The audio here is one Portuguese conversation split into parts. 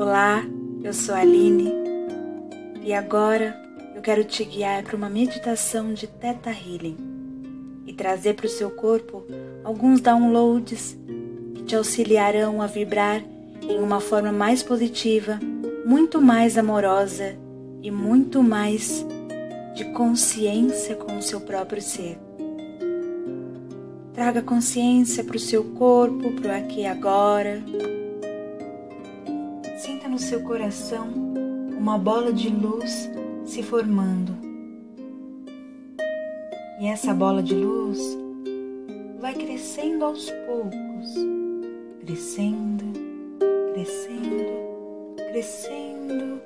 Olá, eu sou a Aline e agora eu quero te guiar para uma meditação de Theta Healing e trazer para o seu corpo alguns downloads que te auxiliarão a vibrar em uma forma mais positiva, muito mais amorosa e muito mais de consciência com o seu próprio ser. Traga consciência para o seu corpo, para o aqui e agora. No seu coração uma bola de luz se formando. E essa bola de luz vai crescendo aos poucos, crescendo, crescendo, crescendo.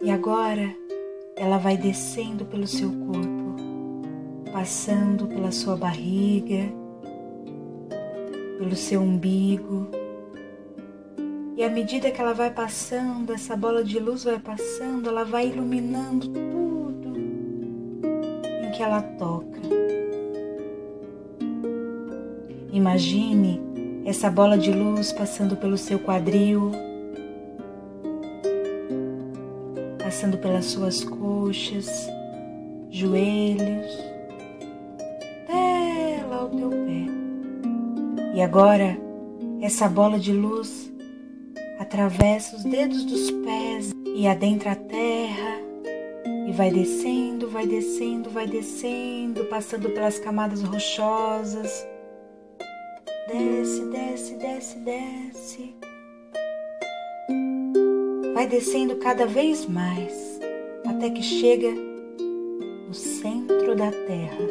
E agora ela vai descendo pelo seu corpo passando pela sua barriga, pelo seu umbigo. E à medida que ela vai passando, essa bola de luz vai passando, ela vai iluminando tudo em que ela toca. Imagine essa bola de luz passando pelo seu quadril, passando pelas suas coxas, joelhos, E agora, essa bola de luz atravessa os dedos dos pés e adentra a terra e vai descendo, vai descendo, vai descendo, passando pelas camadas rochosas. Desce, desce, desce, desce. Vai descendo cada vez mais até que chega no centro da terra.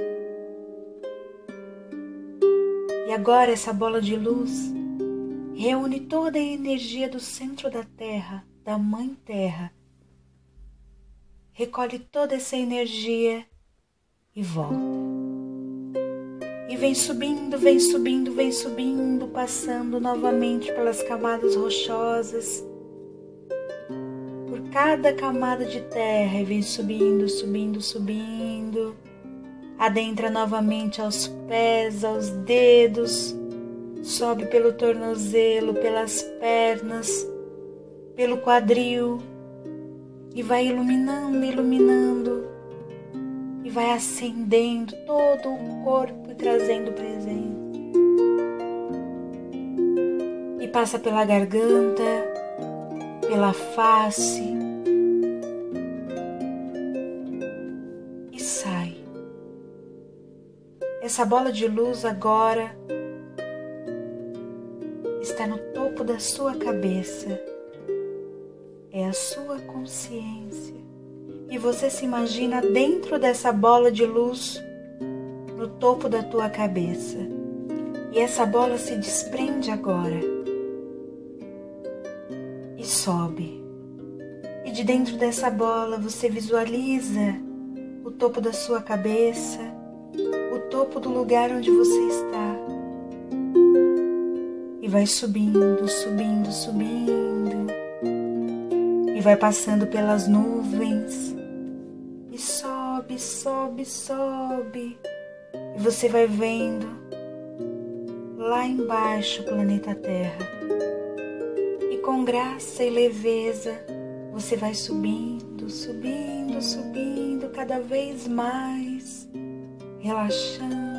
E agora essa bola de luz reúne toda a energia do centro da Terra, da Mãe Terra. Recolhe toda essa energia e volta. E vem subindo, vem subindo, vem subindo, passando novamente pelas camadas rochosas. Por cada camada de terra e vem subindo, subindo, subindo adentra novamente aos pés, aos dedos, sobe pelo tornozelo, pelas pernas, pelo quadril e vai iluminando, iluminando e vai acendendo todo o corpo e trazendo presente. E passa pela garganta, pela face, Essa bola de luz agora no topo da sua cabeça. É a sua consciência. E você se imagina dentro dessa bola de luz no topo da tua cabeça. E essa bola se desprende agora e sobe. E de dentro dessa bola você visualiza o topo da sua cabeça o topo do lugar onde você está. E vai subindo, subindo, subindo. E vai passando pelas nuvens. E sobe, sobe, sobe. E você vai vendo lá embaixo o planeta Terra. E com graça e leveza você vai subindo, subindo, subindo cada vez mais relaxando,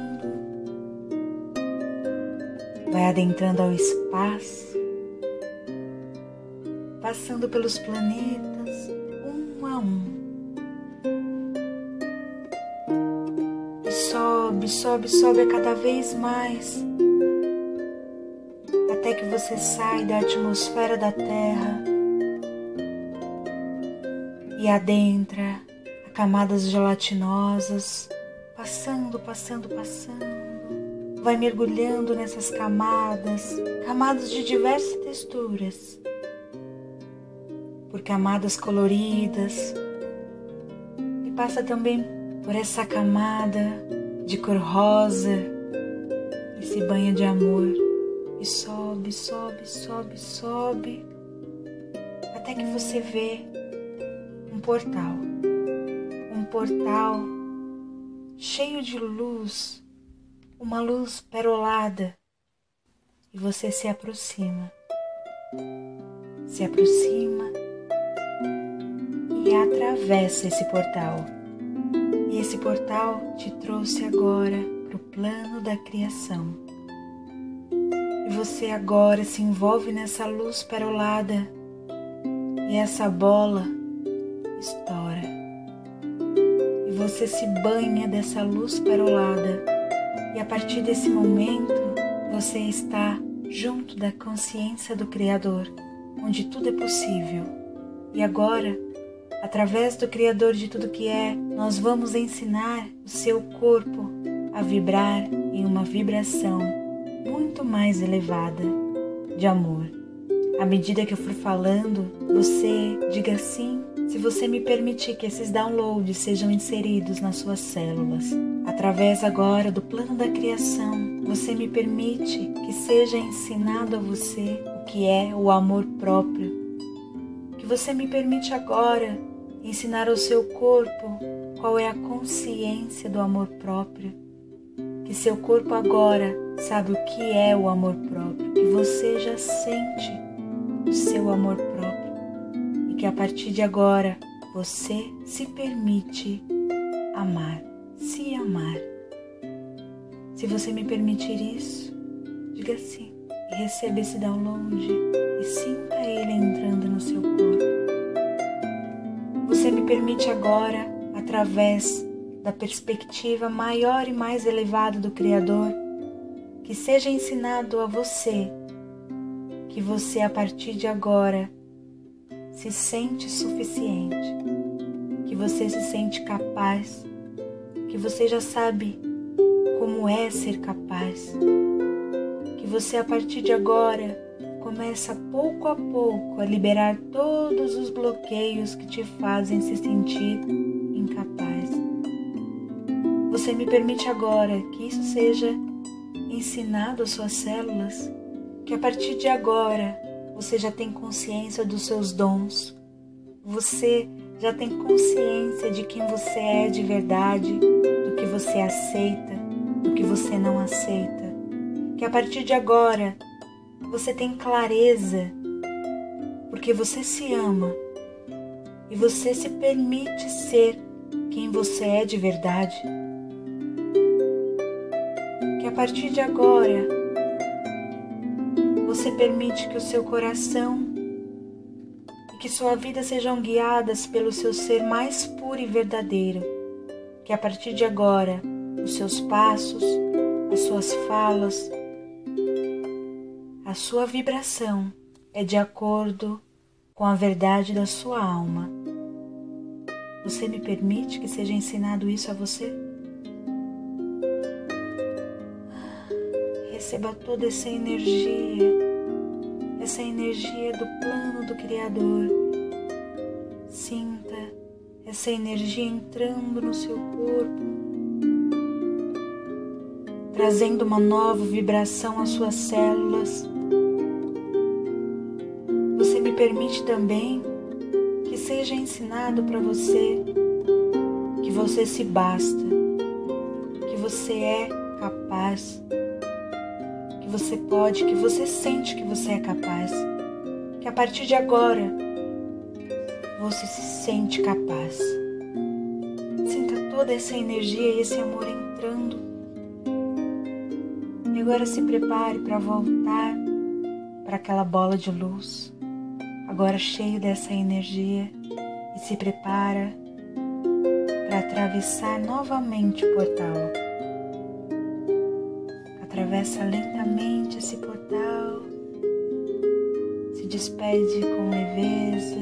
vai adentrando ao espaço, passando pelos planetas um a um. E sobe, sobe, sobe cada vez mais, até que você sai da atmosfera da Terra e adentra a camadas gelatinosas passando, passando, passando, vai mergulhando nessas camadas, camadas de diversas texturas, por camadas coloridas, e passa também por essa camada de cor rosa, esse banho de amor, e sobe, sobe, sobe, sobe, até que você vê um portal, um portal cheio de luz, uma luz perolada, e você se aproxima. Se aproxima e atravessa esse portal. E esse portal te trouxe agora para o plano da criação. E você agora se envolve nessa luz perolada e essa bola estoura. E você se banha dessa luz perolada. E a partir desse momento, você está junto da consciência do Criador, onde tudo é possível. E agora, através do Criador de tudo que é, nós vamos ensinar o seu corpo a vibrar em uma vibração muito mais elevada de amor. À medida que eu for falando, você diga sim se você me permitir que esses downloads sejam inseridos nas suas células. Através agora do plano da criação, você me permite que seja ensinado a você o que é o amor próprio. Que você me permite agora ensinar ao seu corpo qual é a consciência do amor próprio. Que seu corpo agora sabe o que é o amor próprio, que você já sente o seu amor próprio e que a partir de agora você se permite amar, se amar. Se você me permitir isso, diga sim e receba esse download e sinta ele entrando no seu corpo. Você me permite agora, através da perspectiva maior e mais elevada do Criador, que seja ensinado a você que você a partir de agora se sente suficiente, que você se sente capaz, que você já sabe como é ser capaz, que você a partir de agora começa pouco a pouco a liberar todos os bloqueios que te fazem se sentir incapaz. Você me permite agora que isso seja ensinado às suas células? Que a partir de agora você já tem consciência dos seus dons, você já tem consciência de quem você é de verdade, do que você aceita, do que você não aceita. Que a partir de agora você tem clareza, porque você se ama e você se permite ser quem você é de verdade. Que a partir de agora você permite que o seu coração que sua vida sejam guiadas pelo seu ser mais puro e verdadeiro. Que a partir de agora, os seus passos, as suas falas, a sua vibração é de acordo com a verdade da sua alma. Você me permite que seja ensinado isso a você? Receba toda essa energia essa energia do plano do Criador. Sinta essa energia entrando no seu corpo, trazendo uma nova vibração às suas células. Você me permite também que seja ensinado para você que você se basta, que você é capaz você pode, que você sente que você é capaz, que a partir de agora você se sente capaz. Sinta toda essa energia e esse amor entrando. E agora se prepare para voltar para aquela bola de luz, agora cheio dessa energia, e se prepara para atravessar novamente o portal atravessa lentamente esse portal, se despede com leveza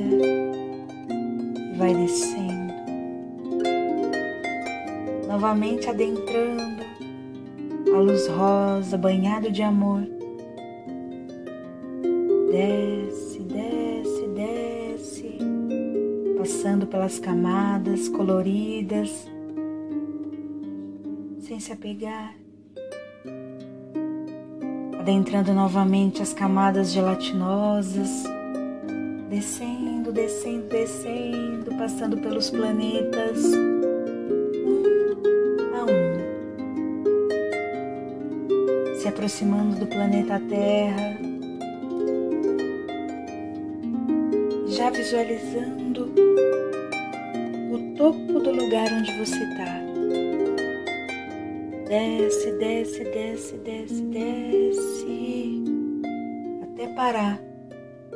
e vai descendo, novamente adentrando a luz rosa banhado de amor. Desce, desce, desce, passando pelas camadas coloridas, sem se apegar adentrando novamente as camadas gelatinosas, descendo, descendo, descendo, passando pelos planetas, um a um, se aproximando do planeta Terra, já visualizando o topo do lugar onde você está. Desce, desce, desce, desce, desce, até parar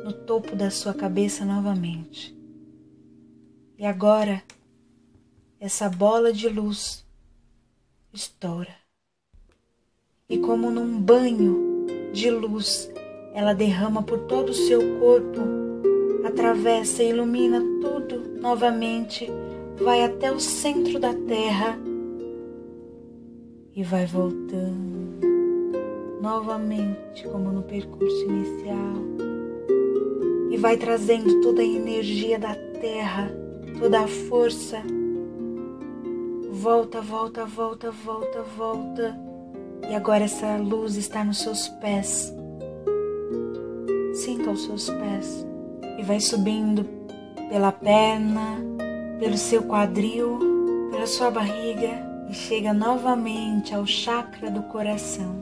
no topo da sua cabeça novamente. E agora, essa bola de luz estoura. E como num banho de luz, ela derrama por todo o seu corpo, atravessa e ilumina tudo novamente, vai até o centro da terra e vai voltando novamente, como no percurso inicial, e vai trazendo toda a energia da terra, toda a força Volta, volta, volta, volta, volta. E agora essa luz está nos seus pés. Sinta os seus pés e vai subindo pela perna, pelo seu quadril, pela sua barriga e chega novamente ao chakra do coração.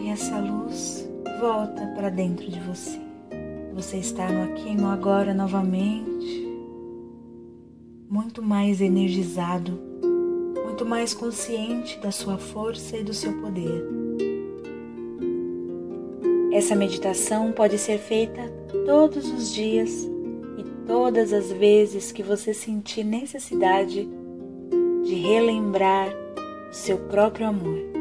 E essa luz volta para dentro de você. Você está no aqui no agora novamente muito mais energizado, muito mais consciente da sua força e do seu poder. Essa meditação pode ser feita todos os dias e todas as vezes que você sentir necessidade de relembrar seu próprio amor.